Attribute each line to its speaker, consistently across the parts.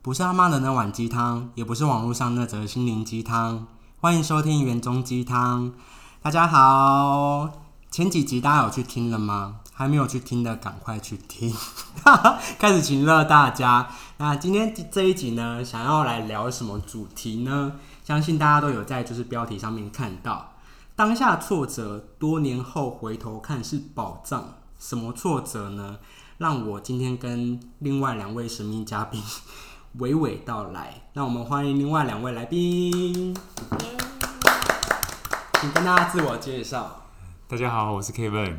Speaker 1: 不是阿妈的那碗鸡汤，也不是网络上那则心灵鸡汤。欢迎收听园中鸡汤。大家好，前几集大家有去听了吗？还没有去听的，赶快去听。开始请乐大家。那今天这一集呢，想要来聊什么主题呢？相信大家都有在就是标题上面看到，当下挫折，多年后回头看是宝藏。什么挫折呢？让我今天跟另外两位神秘嘉宾娓娓道来。那我们欢迎另外两位来宾，请跟大家自我介绍。
Speaker 2: 大家好，我是 Kevin。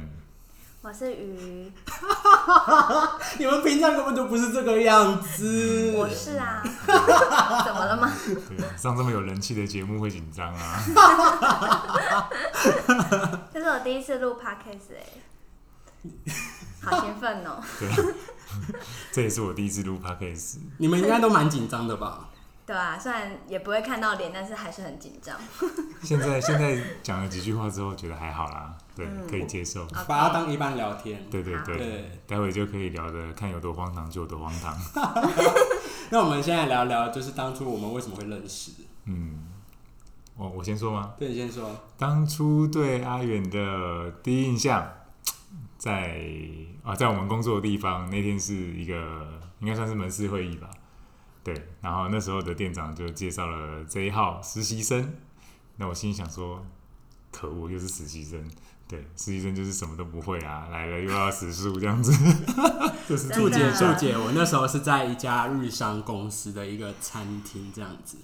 Speaker 3: 我是鱼，
Speaker 1: 你们平常根本就不是这个样子。
Speaker 3: 我是啊，怎么了吗？
Speaker 2: 对，上这么有人气的节目会紧张啊。
Speaker 3: 这是我第一次录 podcast 哎、好兴奋哦、
Speaker 2: 对，这也是我第一次录 podcast。
Speaker 1: 你们应该都蛮紧张的吧？
Speaker 3: 对啊，虽然也不会看到脸，但是还是很紧张。
Speaker 2: 现在现在讲了几句话之后，觉得还好啦，对，可以接受。
Speaker 1: 把它当一般聊天。
Speaker 2: 对对对
Speaker 1: 对，
Speaker 2: 待会就可以聊的，看有多荒唐就有多荒唐。
Speaker 1: 那我们现在聊聊，就是当初我们为什么会认识？
Speaker 2: 嗯，我我先说吗？
Speaker 1: 对，你先说。
Speaker 2: 当初对阿远的第一印象，在啊，在我们工作的地方，那天是一个应该算是门市会议吧。对，然后那时候的店长就介绍了这一号实习生，那我心里想说，可恶，又是实习生。对，实习生就是什么都不会啊，来了又要实数这样子，就是
Speaker 1: 祝姐，祝姐，我那时候是在一家日商公司的一个餐厅这样子。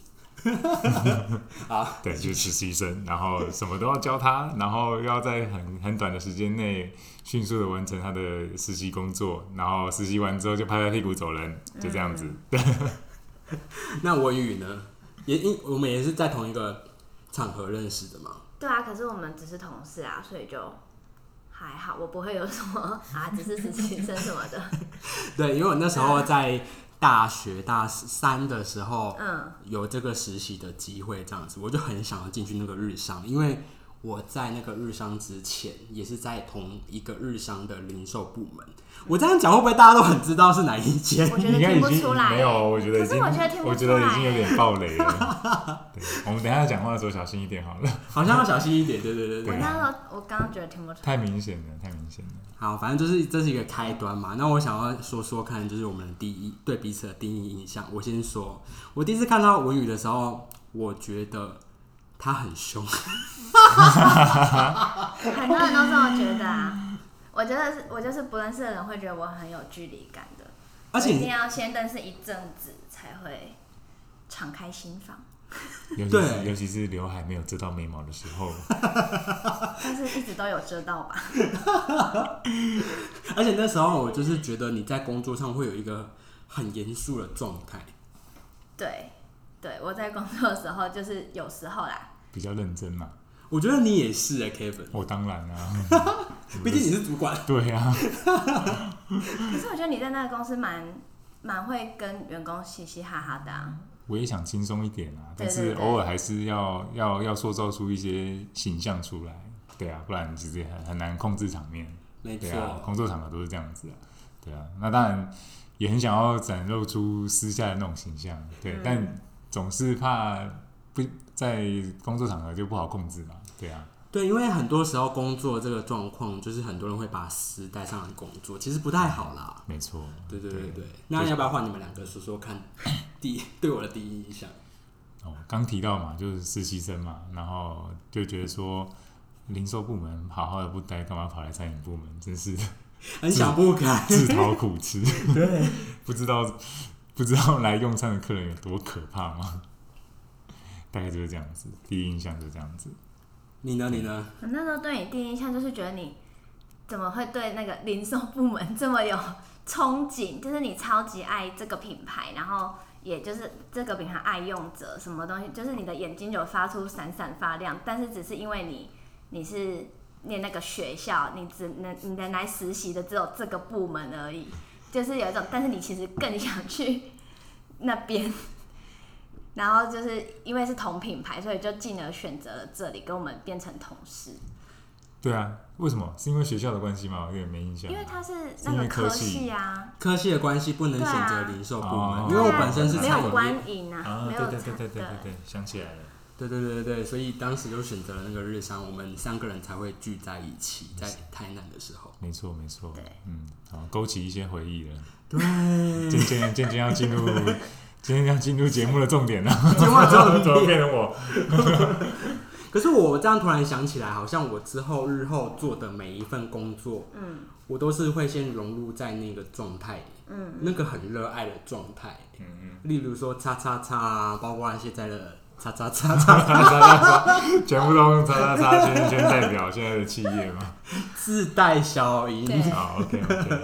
Speaker 1: 好，
Speaker 2: 对，就是实习生，然后什么都要教他，然后又要在很很短的时间内迅速的完成他的实习工作，然后实习完之后就拍拍屁股走人，就这样子。
Speaker 1: 那文宇呢？也因我们也是在同一个场合认识的嘛。
Speaker 3: 对啊，可是我们只是同事啊，所以就还好，我不会有什么啊，只是实习生什么的。
Speaker 1: 对，因为我那时候在大学大三的时候，
Speaker 3: 嗯，
Speaker 1: 有这个实习的机会，这样子，我就很想要进去那个日商，因为我在那个日商之前也是在同一个日商的零售部门。我这样讲会不会大家都很知道是哪一间？
Speaker 3: 我觉得
Speaker 2: 已经
Speaker 3: 听不出来、
Speaker 2: 没有，我觉得已经，
Speaker 3: 可是我觉得听不出来、
Speaker 2: 觉得已经有点暴雷了。我们等一下讲话的时候小心一点好了，
Speaker 1: 好像要小心一点，对对对
Speaker 3: 我
Speaker 1: 对。
Speaker 3: 那时候我刚刚觉得听不出来。
Speaker 2: 太明显了，太明显了。
Speaker 1: 好，反正就是这是一个开端嘛。那我想要说说看，就是我们的第一对彼此的第一印象。我先说，我第一次看到文宇的时候，我觉得他很凶。
Speaker 3: 很多人都这么觉得啊。我觉得是，我就是不认识的人会觉得我很有距离感的，
Speaker 1: 而且
Speaker 3: 一定要先认识一阵子才会敞开心房。
Speaker 2: 尤其
Speaker 1: 对
Speaker 2: 是尤其是刘海没有遮到眉毛的时候，
Speaker 3: 但是一直都有遮到吧？
Speaker 1: 而且那时候我就是觉得你在工作上会有一个很严肃的状态。
Speaker 3: 对，对我在工作的时候就是有时候啦，
Speaker 2: 比较认真嘛。
Speaker 1: 我觉得你也是哎、k e v i n
Speaker 2: 我当然啊，
Speaker 1: 毕竟你是主管。
Speaker 2: 对啊，
Speaker 3: 可是我觉得你在那个公司蛮蛮会跟员工嘻嘻哈哈的啊。
Speaker 2: 我也想轻松一点啊，但是偶尔还是要要要塑造出一些形象出来，对啊，不然其实很很难控制场面。
Speaker 1: 没
Speaker 2: 对啊，
Speaker 1: 错，
Speaker 2: 工作场合都是这样子啊，对啊，那当然也很想要展露出私下的那种形象，对，
Speaker 3: 嗯。
Speaker 2: 但总是怕不在工作场合就不好控制嘛，对啊，
Speaker 1: 对，因为很多时候工作这个状况，就是很多人会把私带上来工作，其实不太好啦。
Speaker 2: 没错，
Speaker 1: 对对对对，那要不要换你们两个说说看，第一对我的第一印象？
Speaker 2: 哦，刚提到嘛，就是实习生嘛，然后就觉得说零售部门好好的不待，干嘛跑来餐饮部门，真是
Speaker 1: 很想不开。
Speaker 2: 自讨苦吃。对，不知道不知道来用餐的客人有多可怕吗？大概就是这样子，第一印象就这样子。
Speaker 1: 你呢？你呢？
Speaker 3: 我那时候对你第一印象就是觉得你怎么会对那个零售部门这么有憧憬？就是你超级爱这个品牌，然后也就是这个品牌爱用者，什么东西，就是你的眼睛有发出闪闪发亮，但是只是因为你你是念那个学校，你只能你能来实习的只有这个部门而已，就是有一种，但是你其实更想去那边。然后就是因为是同品牌，所以就进而选择了这里，跟我们变成同事。
Speaker 2: 对啊，为什么？是因为学校的关系吗？我有点没印象。
Speaker 3: 因为他是那个科
Speaker 2: 系
Speaker 3: 系啊，
Speaker 1: 科系的关系不能选择零售部门，
Speaker 2: 哦
Speaker 1: 因为我本身是
Speaker 3: 没有。观影啊，
Speaker 2: 啊，
Speaker 3: 没有餐
Speaker 2: 对对对对对对对，想起来了。
Speaker 1: 对对对对对，所以当时就选择了那个日商，我们三个人才会聚在一起，在台南的时候。
Speaker 2: 没错没错
Speaker 3: 对，
Speaker 2: 嗯，好，勾起一些回忆了。
Speaker 1: 对，
Speaker 2: 渐渐渐渐要进入，今天要进入节目的重点了。
Speaker 1: 节目的重点
Speaker 2: 怎么变成我？
Speaker 1: 可是我这样突然想起来，好像我之后日后做的每一份工作，
Speaker 3: 嗯
Speaker 1: 我都是会先融入在那个状态，
Speaker 3: 嗯，
Speaker 1: 那个很热爱的状态。
Speaker 2: 嗯嗯，
Speaker 1: 例如说叉叉叉啊，包括现在的叉叉叉叉叉叉
Speaker 2: 全部都用叉叉叉圈圈代表现在的企业嘛。
Speaker 1: 自带小音。
Speaker 3: 对
Speaker 2: 好，OK OK，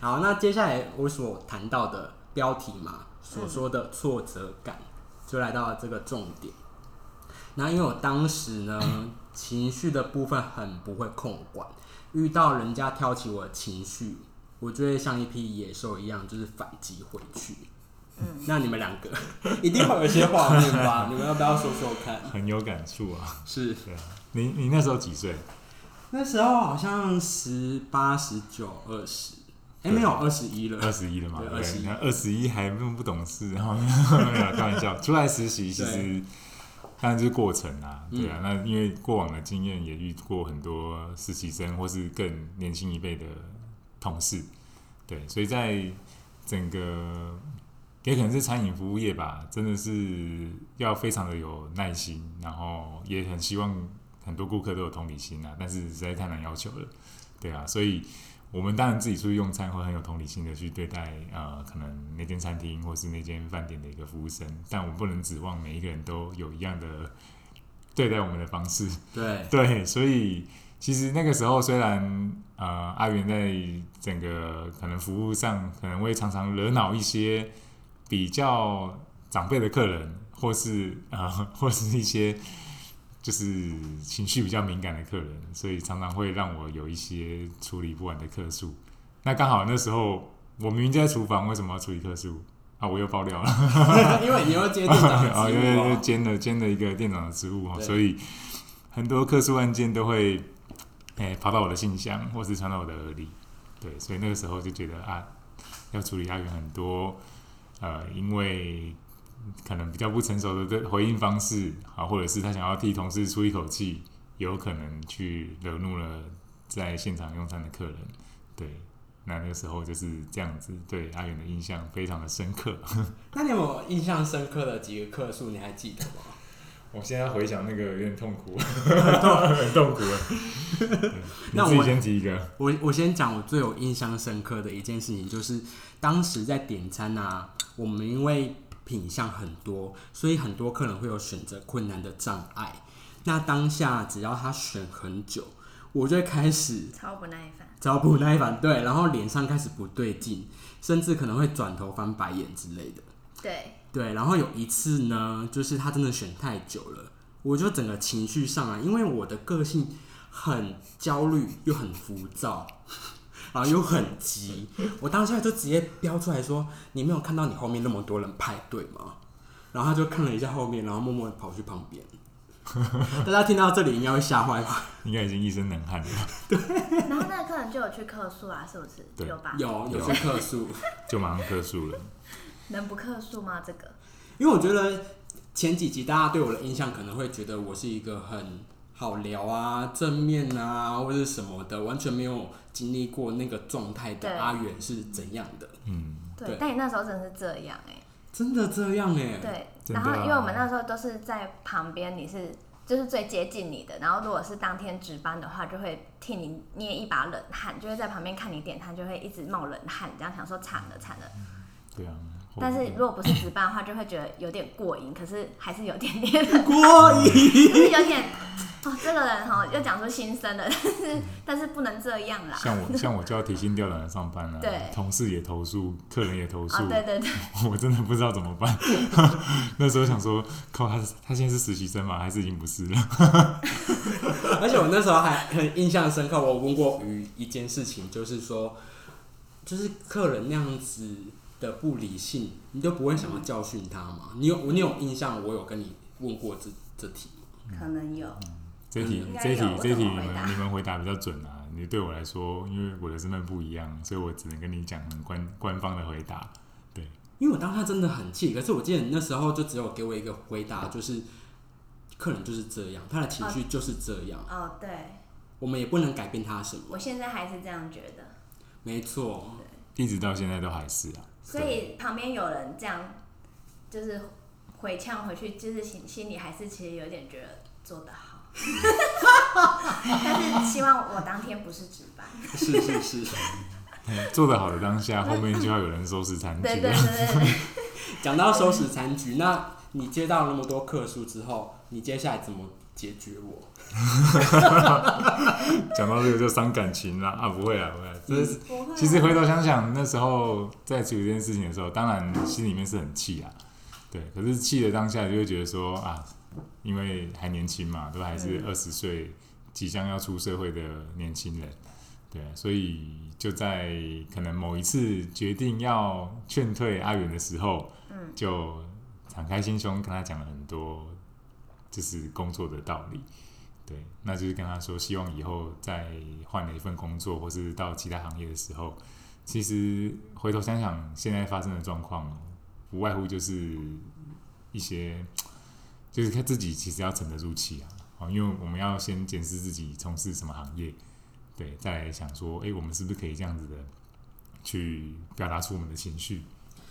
Speaker 1: 好，那接下来我所谈到的标题嘛，所说的挫折感，就来到了这个重点。那因为我当时呢，情绪的部分很不会控管，遇到人家挑起我的情绪，我就会像一匹野兽一样，就是反击回去。嗯，那你们两个 一定会有一些画面吧？你们要不要说说看？
Speaker 2: 很有感触啊。
Speaker 1: 是
Speaker 2: 对啊，你你那时候几岁？
Speaker 1: 那时候好像十八、十九、二十，哎，没有二十一了。
Speaker 2: 二十一了嘛？
Speaker 1: 对21
Speaker 2: 对，二十一还那么不懂事，然后没有开玩笑。出来实习其实当然就是过程啊，
Speaker 1: 嗯
Speaker 2: 对啊。那因为过往的经验也遇过很多实习生或是更年轻一辈的同事，对，所以在整个也可能是餐饮服务业吧，真的是要非常的有耐心，然后也很希望很多顾客都有同理心啊，但是实在太难要求了，对啊，所以我们当然自己出去用餐会很有同理心的去对待呃，可能那间餐厅或是那间饭店的一个服务生，但我们不能指望每一个人都有一样的对待我们的方式，
Speaker 1: 对，
Speaker 2: 对，所以其实那个时候虽然呃阿元在整个可能服务上可能会常常惹恼一些比较长辈的客人，或是呃或是一些就是情绪比较敏感的客人，所以常常会让我有一些处理不完的客诉。那刚好那时候我明明就在厨房，为什么要处理客诉？啊，我又爆料了。
Speaker 1: 因为你要接店长的
Speaker 2: 啊，
Speaker 1: 职
Speaker 2: 因为。兼了兼了一个店长的职务哦，所以很多客诉案件都会诶、跑到我的信箱，或是传到我的耳里。对，所以那个时候就觉得啊，要处理阿元很多呃，因为可能比较不成熟的回应方式啊，或者是他想要替同事出一口气，有可能去惹怒了在现场用餐的客人。对，那那个时候就是这样子，对阿远的印象非常的深刻。
Speaker 1: 那你有没有印象深刻的几个客数？你还记得吗？
Speaker 2: 我现在回想那个有点痛苦，很痛苦了。对你自己
Speaker 1: 那我
Speaker 2: 先提一个，
Speaker 1: 我我先讲我最有印象深刻的一件事情，就是当时在点餐啊，我们因为品相很多，所以很多客人会有选择困难的障碍。那当下只要他选很久，我就会开始
Speaker 3: 超不耐烦。
Speaker 1: 超不耐烦，对，然后脸上开始不对劲，甚至可能会转头翻白眼之类的。
Speaker 3: 对，
Speaker 1: 对，然后有一次呢，就是他真的选太久了，我就整个情绪上来，因为我的个性很焦虑又很浮躁，然后又很急，我当下就直接标出来说：“你没有看到你后面那么多人排队吗？”然后他就看了一下后面，然后默默地跑去旁边。大家听到这里应该会吓坏吧？
Speaker 2: 应该已经一身冷汗了，对
Speaker 3: 然后那个客人就有去客诉啊，是不是？
Speaker 2: 对
Speaker 3: 有吧？
Speaker 1: 有有去客诉，
Speaker 2: 就马上客诉了。
Speaker 3: 能不客诉吗？这个
Speaker 1: 因为我觉得前几集大家对我的印象可能会觉得我是一个很好聊啊、正面啊，或者什么的，完全没有经历过那个状态的阿远是怎样的。
Speaker 2: 嗯，
Speaker 3: 对，但你那时候真的是这样哎、
Speaker 1: 真的这样哎、
Speaker 3: 对，然后因为我们那时候都是在旁边，你是就是最接近你的，然后如果是当天值班的话，就会替你捏一把冷汗，就会在旁边看你点餐，就会一直冒冷汗，这样想说惨了惨了。
Speaker 2: 对啊。
Speaker 3: 但是如果不是值班的话，就会觉得有点过瘾，可是还是有点
Speaker 1: 过瘾。
Speaker 3: 就是有点哦，这个人哈又讲出心声了，但是但是不能这样啦。
Speaker 2: 像我 像我就要提心吊胆的上班了、
Speaker 3: 对
Speaker 2: 同事也投诉，客人也投诉、
Speaker 3: 啊、对对对，
Speaker 2: 我真的不知道怎么办。那时候想说，靠他他现在是实习生吗？还是已经不是了？
Speaker 1: 而且我那时候还很印象深刻，我问过于一件事情，就是说，就是客人那样子的不理性，你就不会想要教训他吗？你有你有印象？我有跟你问过这这题吗？
Speaker 3: 可能有。
Speaker 2: 这题这题这题你们你们回答比较准啊。你对我来说，因为我的身份不一样，所以我只能跟你讲很官官方的回答。
Speaker 1: 对因为我当下真的很气，可是我记得你那时候就只有给我一个回答，就是客人就是这样，他的情绪就是这样，
Speaker 3: 哦，对，
Speaker 1: 我们也不能改变他什么。
Speaker 3: 我现在还是这样觉得。
Speaker 1: 没错，
Speaker 2: 一直到现在都还是啊。
Speaker 3: 所以旁边有人这样，就是回呛回去，就是心心里还是其实有点觉得做得好，但是希望我当天不是值班。
Speaker 1: 是是是。
Speaker 2: 做得好的当下，后面就要有人收拾残局。
Speaker 3: 对对对
Speaker 1: 讲到收拾残局，那你接到那么多客诉之后，你接下来怎么解决我？
Speaker 2: 讲到这个就伤感情了啊，不会啊，不会啦。这是
Speaker 3: 啊
Speaker 2: 其实回头想想，那时候在处理这件事情的时候，当然心里面是很气啊，对。可是气的当下，就会觉得说啊，因为还年轻嘛，都还是二十岁，即将要出社会的年轻人，对啊，所以就在可能某一次决定要劝退阿远的时候，
Speaker 3: 嗯，
Speaker 2: 就敞开心胸跟他讲了很多，就是工作的道理。对，那就是跟他说，希望以后再换了一份工作，或是到其他行业的时候，其实回头想想，现在发生的状况，不外乎就是一些，就是他自己其实要沉得住气啊，哦，因为我们要先检视自己从事什么行业，对，再来想说，诶，我们是不是可以这样子的去表达出我们的情绪，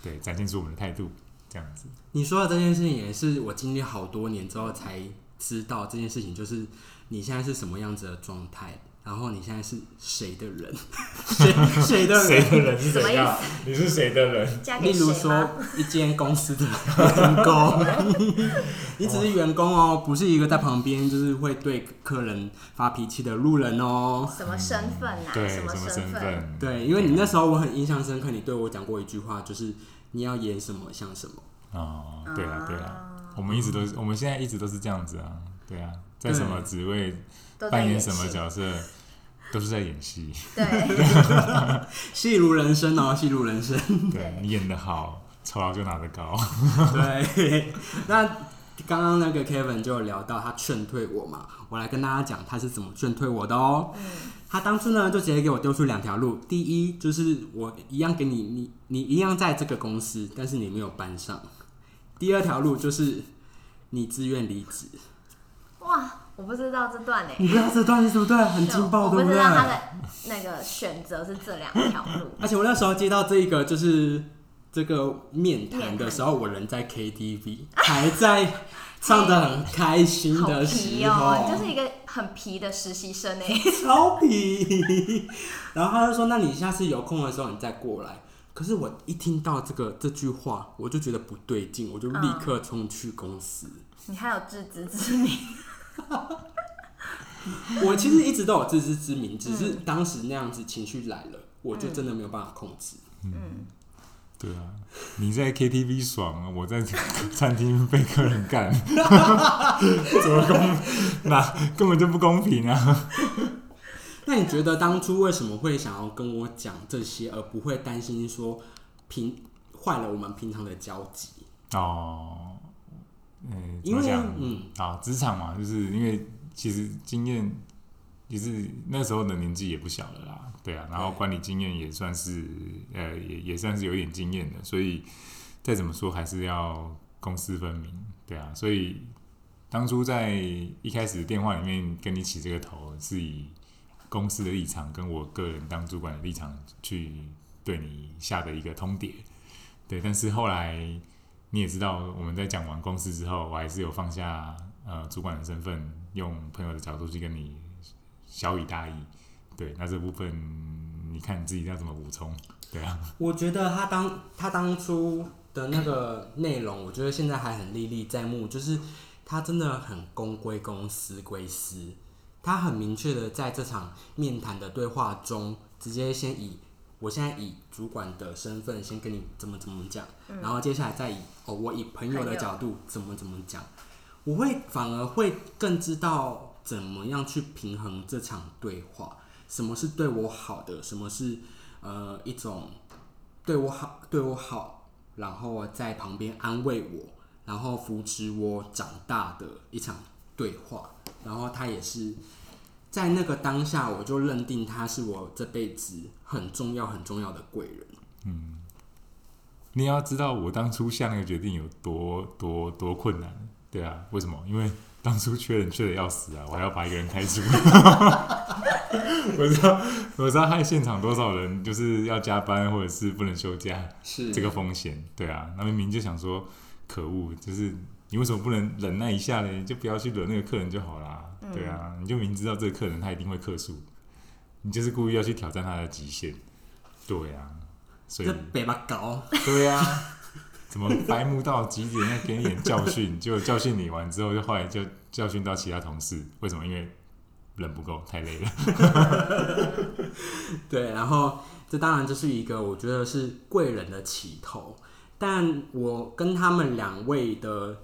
Speaker 2: 对，展现出我们的态度，这样子。
Speaker 1: 你说的这件事情也是我经历好多年之后才知道这件事情，就是你现在是什么样子的状态，然后你现在是谁的人，谁谁的人。
Speaker 2: 谁的人是怎样？你是谁的人？
Speaker 3: 嫁给
Speaker 1: 例如
Speaker 3: 谁吗？
Speaker 1: 说，一间公司的员工，你只是员工哦，不是一个在旁边就是会对客人发脾气的路人哦。
Speaker 3: 什么身份啊？
Speaker 2: 对，
Speaker 3: 什么
Speaker 2: 么身
Speaker 3: 份？
Speaker 2: 份？
Speaker 1: 对，因为你那时候我很印象深刻，你对我讲过一句话，就是你要演什么像什么。
Speaker 2: 哦，对啊，对啊，
Speaker 3: 啊，
Speaker 2: 我们一直都是，我们现在一直都是这样子啊，对啊，在什么职位扮演什么角色，都是在演戏。
Speaker 3: 对，
Speaker 1: 戏如人生哦，戏如人生。
Speaker 2: 对你演的好，酬劳就拿得高。
Speaker 1: 对，那刚刚那个 Kevin 就有聊到他劝退我嘛，我来跟大家讲他是怎么劝退我的哦。
Speaker 3: 嗯，
Speaker 1: 他当初呢就直接给我丢出两条路，第一就是我一样给你，你你一样在这个公司，但是你没有搬上；第二条路就是你自愿离职。
Speaker 3: 哇，我不知道这段呢。
Speaker 1: 你不知道这段是什么段？很劲爆，
Speaker 3: 我
Speaker 1: 对对？
Speaker 3: 不知道他的那个选择是这两条路。
Speaker 1: 而且我那时候接到这个就是这个面谈的时候，我人在 KTV，还在唱的很开心的时候，
Speaker 3: 就是一个很皮的实习生哎。
Speaker 1: 超皮。然后他就说：“那你下次有空的时候你再过来。”可是我一听到这个这句话，我就觉得不对劲，我就立刻冲去公司。
Speaker 3: 你还有自知之明，
Speaker 1: 我其实一直都有自知之明，只是当时那样子情绪来了，我就真的没有办法控制。
Speaker 3: 嗯，
Speaker 2: 对啊，你在 KTV 爽啊，我在餐厅被客人干，怎么公？那根本就不公平啊！
Speaker 1: 那你觉得当初为什么会想要跟我讲这些，而不会担心说平坏了我们平常的交集？
Speaker 2: 哦，嗯，怎
Speaker 1: 因为？嗯，
Speaker 2: 啊，职场嘛，就是因为其实经验就是那时候的年纪也不小了啦，对啊，然后管理经验也算是呃也也算是有一点经验的，所以再怎么说还是要公私分明，对啊，所以当初在一开始电话里面跟你起这个头，是以公司的立场跟我个人当主管的立场去对你下的一个通牒，对，但是后来你也知道，我们在讲完公司之后，我还是有放下呃主管的身份，用朋友的角度去跟你小以大义。对，那这部分你看你自己要怎么补充？对啊，
Speaker 1: 我觉得他当他当初的那个内容，我觉得现在还很历历在目，就是他真的很公归公，私归私。他很明确的在这场面谈的对话中，直接先以我现在以主管的身份先跟你怎么怎么讲，然后接下来再以哦我以朋友的角度怎么怎么讲，我会反而会更知道怎么样去平衡这场对话，什么是对我好的，什么是呃一种对我好对我好，然后在旁边安慰我，然后扶持我长大的一场对话。然后他也是在那个当下，我就认定他是我这辈子很重要很重要的贵人。
Speaker 2: 嗯你要知道我当初下那个决定有多多多困难，对啊，为什么？因为当初缺人缺的要死啊，我还要把一个人开除。我知道，我知道害现场多少人就是要加班或者是不能休假，
Speaker 1: 是
Speaker 2: 这个风险，对啊，那明明就想说，可恶，就是你为什么不能忍耐一下呢？就不要去惹那个客人就好啦，对啊，你就明知道这个客人他一定会客诉，你就是故意要去挑战他的极限，对啊，所以
Speaker 1: 这北巴高，
Speaker 2: 对啊、怎么白目到极点？要给你点教训，结果教训你完之后，就后来就教训到其他同事。为什么？因为人不够，太累了。
Speaker 1: 对，然后这当然就是一个我觉得是贵人的起头，但我跟他们两位的，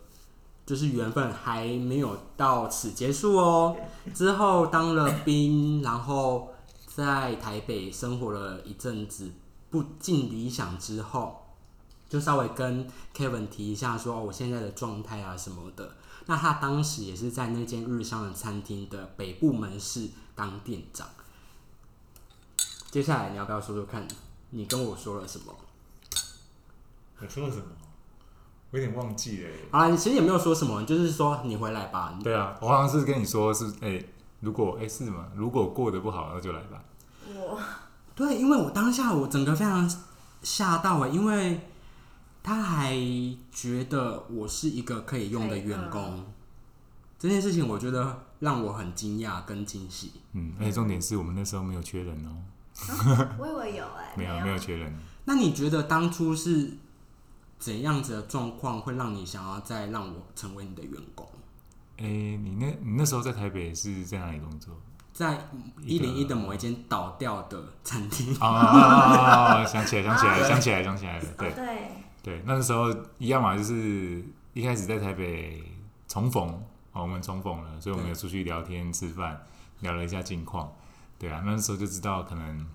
Speaker 1: 就是缘分还没有到此结束哦。之后当了兵，然后在台北生活了一阵子，不尽理想之后，就稍微跟 Kevin 提一下说、我现在的状态啊什么的。那他当时也是在那间日商的餐厅的北部门市当店长。接下来你要不要说说看，你跟我说了什么？
Speaker 2: 我说了什么？我有点忘记了。
Speaker 1: 好啦，你其实也没有说什么，就是说你回来吧。
Speaker 2: 对啊，我好像是跟你说是，哎、如果哎、是吗？如果过得不好，那就来吧。
Speaker 3: 我
Speaker 1: 对，因为我当下我整个非常吓到哎，因为他还觉得我是一个可以用的员工，这件事情我觉得让我很惊讶跟惊喜。
Speaker 2: 嗯，而且重点是我们那时候没有缺人哦、
Speaker 3: 我以为有 哎、
Speaker 2: 没有没有缺人。
Speaker 1: 那你觉得当初是怎样子的状况会让你想要再让我成为你的员工？
Speaker 2: 哎、你那你那时候在台北是在哪里工作？
Speaker 1: 在一零一的某一间倒掉的餐厅，
Speaker 2: 啊！想起来，想起来，想起来，想起来了。对
Speaker 3: 哦对，
Speaker 2: 对，那时候一样嘛，就是一开始在台北重逢，哦，我们重逢了，所以我们有出去聊天、吃饭，聊了一下近况。对啊，那时候就知道可能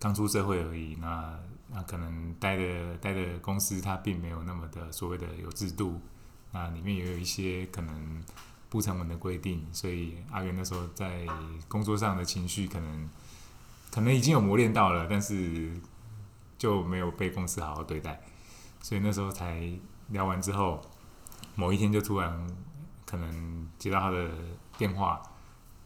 Speaker 2: 刚出社会而已，那那可能待的待的公司它并没有那么的所谓的有制度，那里面也有一些可能不成文的规定，所以阿元那时候在工作上的情绪可能可能已经有磨练到了，但是就没有被公司好好对待，所以那时候才聊完之后，某一天就突然可能接到他的电话，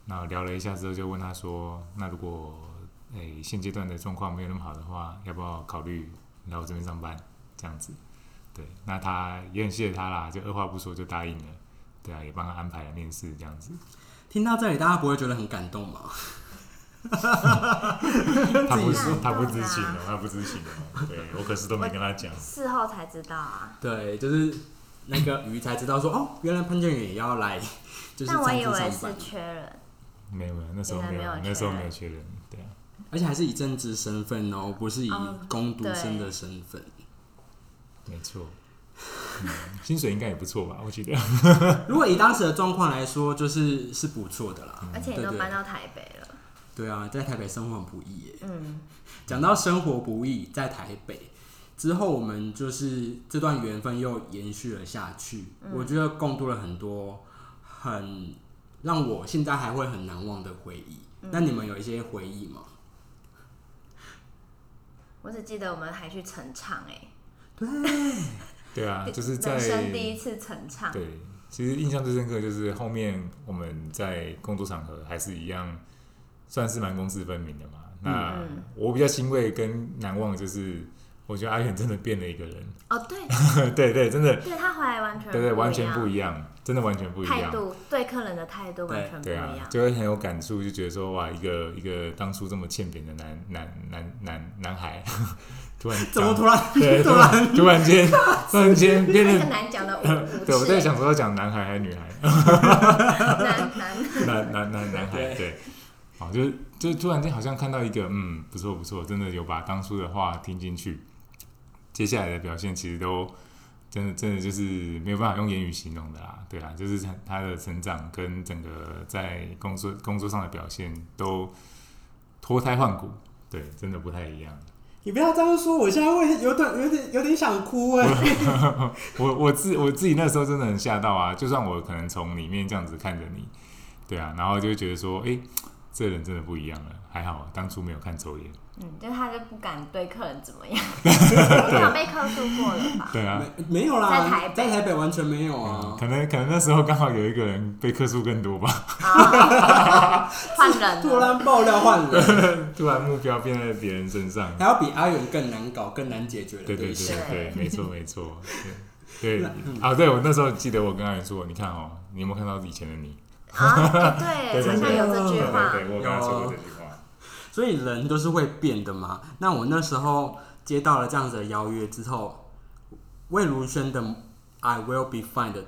Speaker 2: 那聊了一下之后，就问他说：“那如果诶、现阶段的状况没有那么好的话，要不要考虑来我这边上班？”这样子，对，那他也很谢谢他啦，就二话不说就答应了，对啊，也帮他安排了面试这样子。
Speaker 1: 听到这里，大家不会觉得很感动吗？
Speaker 2: 他不
Speaker 3: 自己
Speaker 2: 他不知情哦，他不知情哦，对我可是都没跟他讲。
Speaker 3: 事后才知道啊。
Speaker 1: 对，就是那个鱼才知道说，哦，原来潘建宇也要来，就是
Speaker 3: 但我以为是缺人，
Speaker 2: 没有没有，那时候没有，那时候没有缺人，
Speaker 1: 而且还是以正职身份哦，不是以
Speaker 3: 哦
Speaker 1: 工读生的身份。
Speaker 2: 没错。嗯，薪水应该也不错吧？我记得。
Speaker 1: 如果以当时的状况来说，就是是不错的啦。
Speaker 3: 而且你都搬到台北了。
Speaker 1: 对啊，在台北生活很不易耶。
Speaker 3: 嗯，
Speaker 1: 讲到生活不易，在台北之后，我们就是这段缘分又延续了下去。我觉得共度了很多很让我现在还会很难忘的回忆。那你们有一些回忆吗？
Speaker 3: 我只记得我们还去晨唱哎，
Speaker 1: 对，
Speaker 2: 对啊，就是在
Speaker 3: 人生第一次晨唱。
Speaker 2: 对，其实印象最深刻就是后面我们在工作场合还是一样，算是蛮公私分明的嘛。那
Speaker 3: 嗯
Speaker 2: 我比较欣慰跟难忘的就是，我觉得阿远真的变了一个人。
Speaker 3: 哦，对，
Speaker 2: 对对，真的，
Speaker 3: 对他回来完全
Speaker 2: 对对，完全
Speaker 3: 不一
Speaker 2: 样，真的完全不一
Speaker 3: 样，态。度对客人的态度完全不
Speaker 2: 对啊
Speaker 3: 一样，。
Speaker 2: 就会很有感触，就觉得说哇，一个一个当初这么欠扁的男男男男男孩，突然
Speaker 1: 怎么突然
Speaker 2: 对，突然突然间突然间变
Speaker 3: 那个
Speaker 2: 得，
Speaker 3: 男讲的
Speaker 2: 对我在
Speaker 3: 次，
Speaker 2: 想说要讲男孩还是女孩，
Speaker 3: 男男
Speaker 2: 男男男男孩对，好，就是就突然间好像看到一个嗯不错不错，真的有把当初的话听进去，接下来的表现其实都真的真的就是没有办法用言语形容的啦，对啊，就是他他的成长跟整个在工作工作上的表现都脱胎换骨，对，真的不太一样。
Speaker 1: 你不要这样说，我现在会有点、有点、有点想哭 哎。
Speaker 2: 我我自我自己那时候真的很吓到啊！就算我可能从里面这样子看着你，对啊，然后就会觉得说，哎、这人真的不一样了，还好当初没有看走眼。
Speaker 3: 嗯，就他就不敢对客人怎么样，你有被客诉过了吧？
Speaker 2: 对啊，
Speaker 1: 没没有啦，
Speaker 3: 在台北
Speaker 1: 在台北完全没有啊。
Speaker 2: 可能可能那时候刚好有一个人被客诉更多吧，
Speaker 3: 啊，换人
Speaker 1: 突，然爆料换人，
Speaker 2: 突然目标变在别人身上。
Speaker 1: 还要比阿远更难搞、更难解决的
Speaker 2: 对对对
Speaker 1: 象。
Speaker 2: 对，
Speaker 3: 对
Speaker 2: 没错没错，对对啊，对我那时候记得我跟阿远说，你看哦，你有没有看到以前的你？
Speaker 3: 对，
Speaker 2: 对
Speaker 3: 好像有这句话，
Speaker 2: 对对，我跟他说过这句话。
Speaker 1: 所以人都是会变的嘛。那我那时候接到了这样子的邀约之后，魏如萱的《I Will Be Fine》的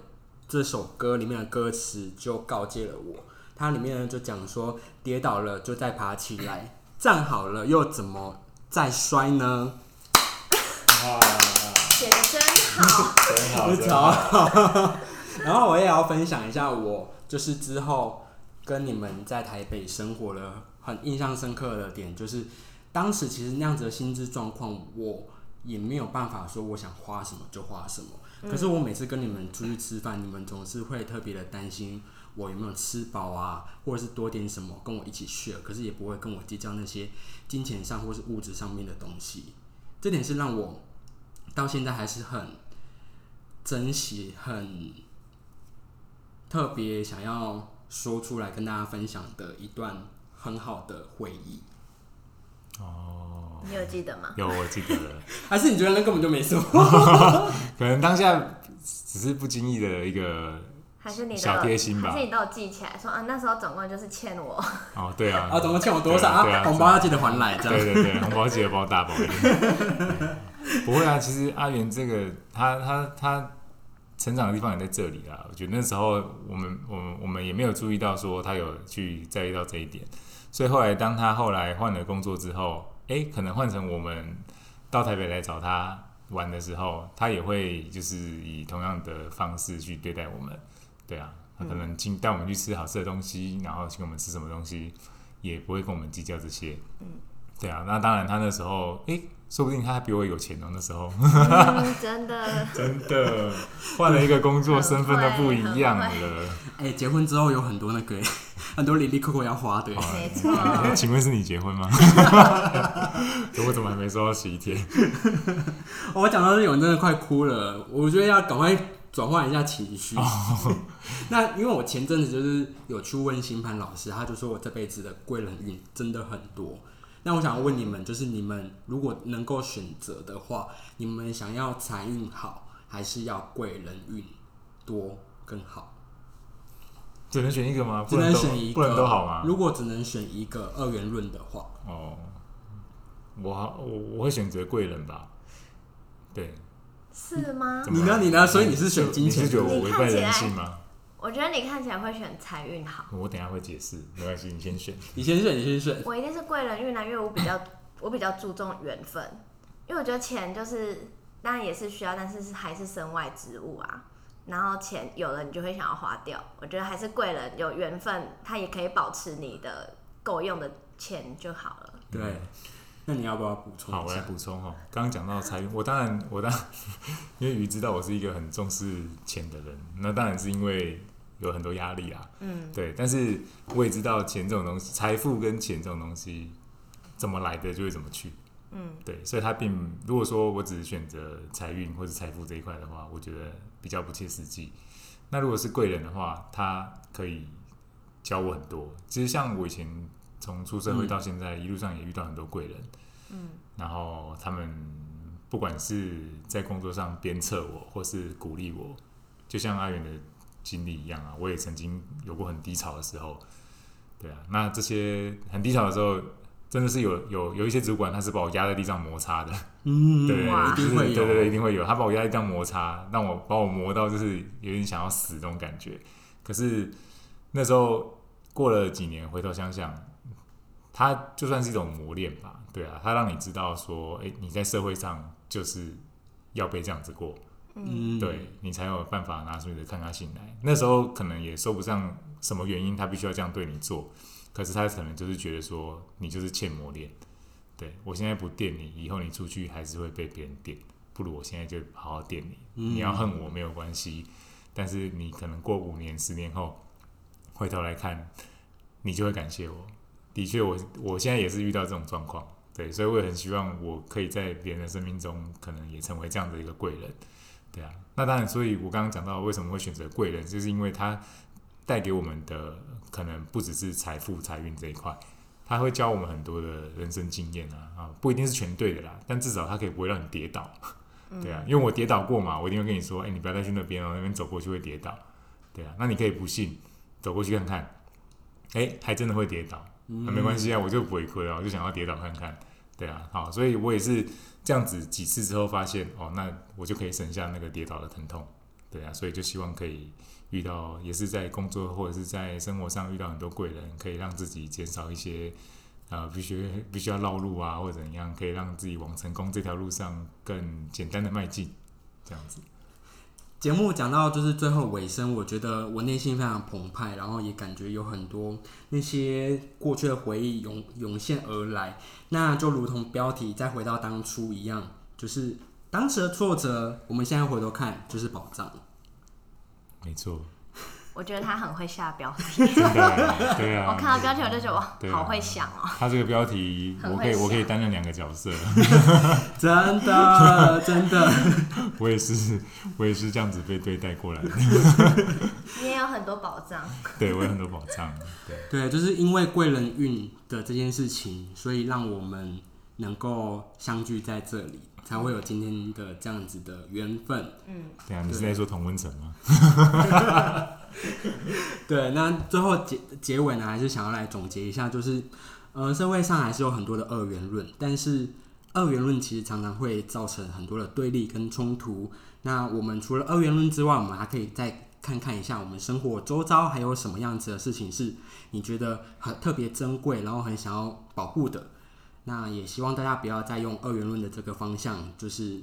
Speaker 1: 这首歌里面的歌词就告诫了我，它里面呢就讲说，跌倒了就再爬起来，站好了又怎么再摔呢？
Speaker 2: 哇，
Speaker 3: 写的 真好，
Speaker 2: 真好，真
Speaker 1: 超
Speaker 2: 好。
Speaker 1: 然后我也要分享一下，我就是之后跟你们在台北生活的很印象深刻的点，就是当时其实那样子的薪资状况，我也没有办法说我想花什么就花什么。可是我每次跟你们出去吃饭，你们总是会特别的担心我有没有吃饱啊，或者是多点什么跟我一起去可是也不会跟我计较那些金钱上或是物质上面的东西。这点是让我到现在还是很珍惜、很特别想要说出来跟大家分享的一段很好的回忆。
Speaker 2: 哦，
Speaker 3: 你有记得吗？
Speaker 2: 有我记得了，
Speaker 1: 还是你觉得那根本就没什么？
Speaker 2: 可能当下只是不经意的一个
Speaker 3: 还是你都有
Speaker 2: 小贴心吧
Speaker 3: 还是你都有记起来，说啊，那时候总共就是欠我，
Speaker 2: 哦，对啊，
Speaker 1: 啊，总共欠我多少
Speaker 2: 对啊
Speaker 1: 啊？红包要记得还来，这样。
Speaker 2: 对对对，红包记得包大包一点。不会啊，其实阿元这个他他他成长的地方也在这里啦。我觉得那时候我们我们我们也没有注意到说他有去在意到这一点，所以后来当他后来换了工作之后，诶，可能换成我们到台北来找他玩的时候，他也会就是以同样的方式去对待我们。对啊，他可能请带我们去吃好吃的东西，然后请我们吃什么东西，也不会跟我们计较这些。
Speaker 3: 嗯
Speaker 2: 对啊，那当然，他那时候，诶，说不定他还比我有钱哦。那时候
Speaker 3: 嗯，真的，
Speaker 2: 真的换了一个工作，身份都不一样了。
Speaker 1: 哎、结婚之后有很多那个 很多里里扣扣要花的。
Speaker 3: 没错，
Speaker 2: 哎请问是你结婚吗？我怎么还没收到喜帖？
Speaker 1: 我讲到这里，我真的快哭了。我觉得要赶快转换一下情绪。那因为我前阵子就是有去问星盘老师，他就说我这辈子的贵人运真的很多。那我想问你们，就是你们如果能够选择的话，你们想要财运好，还是要贵人运多更好？
Speaker 2: 只能选一个吗？
Speaker 1: 只
Speaker 2: 不能
Speaker 1: 选一个，
Speaker 2: 不能都好吗？
Speaker 1: 如果只能选一个二元论的话，
Speaker 2: 哦，我我我会选择贵人吧。对，
Speaker 3: 是吗？
Speaker 1: 你呢？你呢？所以你是选金钱
Speaker 2: 你是觉得我违背人性吗？
Speaker 3: 我觉得你看起来会选财运好，
Speaker 2: 我等下会解释，没关系，你先选。
Speaker 1: 你先选，你先选。
Speaker 3: 我一定是贵人运啊，因为我比较我比较注重缘分，因为我觉得钱就是当然也是需要，但是是还是身外之物啊。然后钱有了，你就会想要花掉。我觉得还是贵人有缘分，他也可以保持你的够用的钱就好了。
Speaker 1: 对，那你要不要补充
Speaker 2: 好，我来？补充哈。刚刚讲到财运，我当然，我当然，因为鱼知道我是一个很重视钱的人，那当然是因为有很多压力啊。
Speaker 3: 嗯，
Speaker 2: 对，但是我也知道钱这种东西，财富跟钱这种东西怎么来的就会怎么去。
Speaker 3: 嗯，
Speaker 2: 对，所以它并如果说我只是选择财运或者财富这一块的话，我觉得比较不切实际。那如果是贵人的话，他可以教我很多。其实像我以前从出社会到现在，一路上也遇到很多贵人。
Speaker 3: 嗯，
Speaker 2: 然后他们不管是在工作上鞭策我，或是鼓励我，就像阿远的经历一样啊，我也曾经有过很低潮的时候。对啊，那这些很低潮的时候，真的是有有有一些主管他是把我压在地上摩擦的，
Speaker 1: 嗯，
Speaker 2: 对，
Speaker 1: 一定会有，
Speaker 2: 对对对，一定会有。他把我压在地上摩擦，让我把我磨到就是有点想要死这种感觉。可是那时候过了几年，回头想想，它就算是一种磨练吧，对啊，他让你知道说，哎、你在社会上就是要被这样子过，
Speaker 1: 嗯，
Speaker 2: 对你才有办法拿出你的抗压性来。那时候可能也说不上什么原因，他必须要这样对你做，可是他可能就是觉得说你就是欠磨练。对我现在不电你，以后你出去还是会被别人电，不如我现在就好好电你。
Speaker 1: 嗯
Speaker 2: 你要恨我没有关系，但是你可能过五年、十年后，回头来看，你就会感谢我。的确我，我现在也是遇到这种状况，对，所以我也很希望我可以在别人的生命中，可能也成为这样的一个贵人，对啊。那当然，所以我刚刚讲到为什么会选择贵人，就是因为他带给我们的可能不只是财富、财运这一块，他会教我们很多的人生经验啊啊，不一定是全对的啦，但至少他可以不会让你跌倒，对啊，因为我跌倒过嘛，我一定会跟你说，哎、你不要再去那边哦，那边走过去会跌倒，对啊，那你可以不信，走过去看看，哎、还真的会跌倒。那、没关系啊，我就不会亏啊，我就想要跌倒看看，对啊，好，所以我也是这样子几次之后发现，哦，那我就可以省下那个跌倒的疼痛，对啊，所以就希望可以遇到，也是在工作或者是在生活上遇到很多贵人，可以让自己减少一些呃必须必须要绕路啊，或者怎样，可以让自己往成功这条路上更简单的迈进，这样子。
Speaker 1: 节目讲到就是最后尾声，我觉得我内心非常澎湃，然后也感觉有很多那些过去的回忆涌涌现而来。那就如同标题再回到当初一样，就是当时的挫折，我们现在回头看就是宝藏。
Speaker 2: 没错，
Speaker 3: 我觉得他很会下标题，
Speaker 2: 真的，对啊。
Speaker 3: 我看到标题我就觉得哇
Speaker 2: 对，啊。
Speaker 3: 好会想哦。
Speaker 2: 他这个标题，
Speaker 3: 很
Speaker 2: 我可以我可以
Speaker 3: 想
Speaker 2: 担任两个角色，
Speaker 1: 真的，真的，
Speaker 2: 我也是我也是这样子被对待过来的，
Speaker 3: 你也有很多宝藏，
Speaker 2: 对我有很多宝藏，对。
Speaker 1: 对，就是因为贵人运的这件事情，所以让我们能够相聚在这里，才会有今天的这样子的缘分。
Speaker 3: 嗯，
Speaker 2: 对啊，你是在说同温层吗？
Speaker 1: 对，那最后结结尾呢，还是想要来总结一下，就是，呃，社会上还是有很多的二元论，但是二元论其实常常会造成很多的对立跟冲突。那我们除了二元论之外，我们还可以再看看一下我们生活周遭还有什么样子的事情是你觉得很特别珍贵，然后很想要保护的。那也希望大家不要再用二元论的这个方向，就是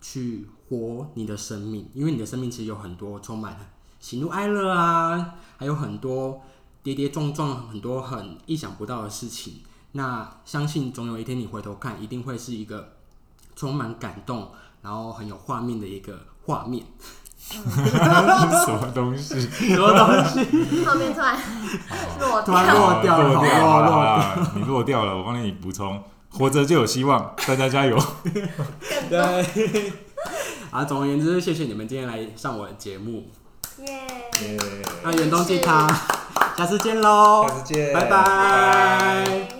Speaker 1: 去活你的生命，因为你的生命其实有很多充满喜怒哀乐啊，还有很多跌跌撞撞，很多很意想不到的事情。那相信总有一天你回头看，一定会是一个充满感动，然后很有画面的一个画面。
Speaker 2: 什么东西？
Speaker 1: 什么东西？
Speaker 3: 后面突然落
Speaker 1: 突落掉了
Speaker 2: 落掉
Speaker 1: 好
Speaker 2: 了，你落掉了，我帮你补充，活着就有希望，大家加油！
Speaker 1: 对。啊，总而言之，谢谢你们今天来上我的节目。
Speaker 3: 耶！
Speaker 1: 那远东鸡汤，下次见喽，下
Speaker 2: 次见
Speaker 1: 拜拜。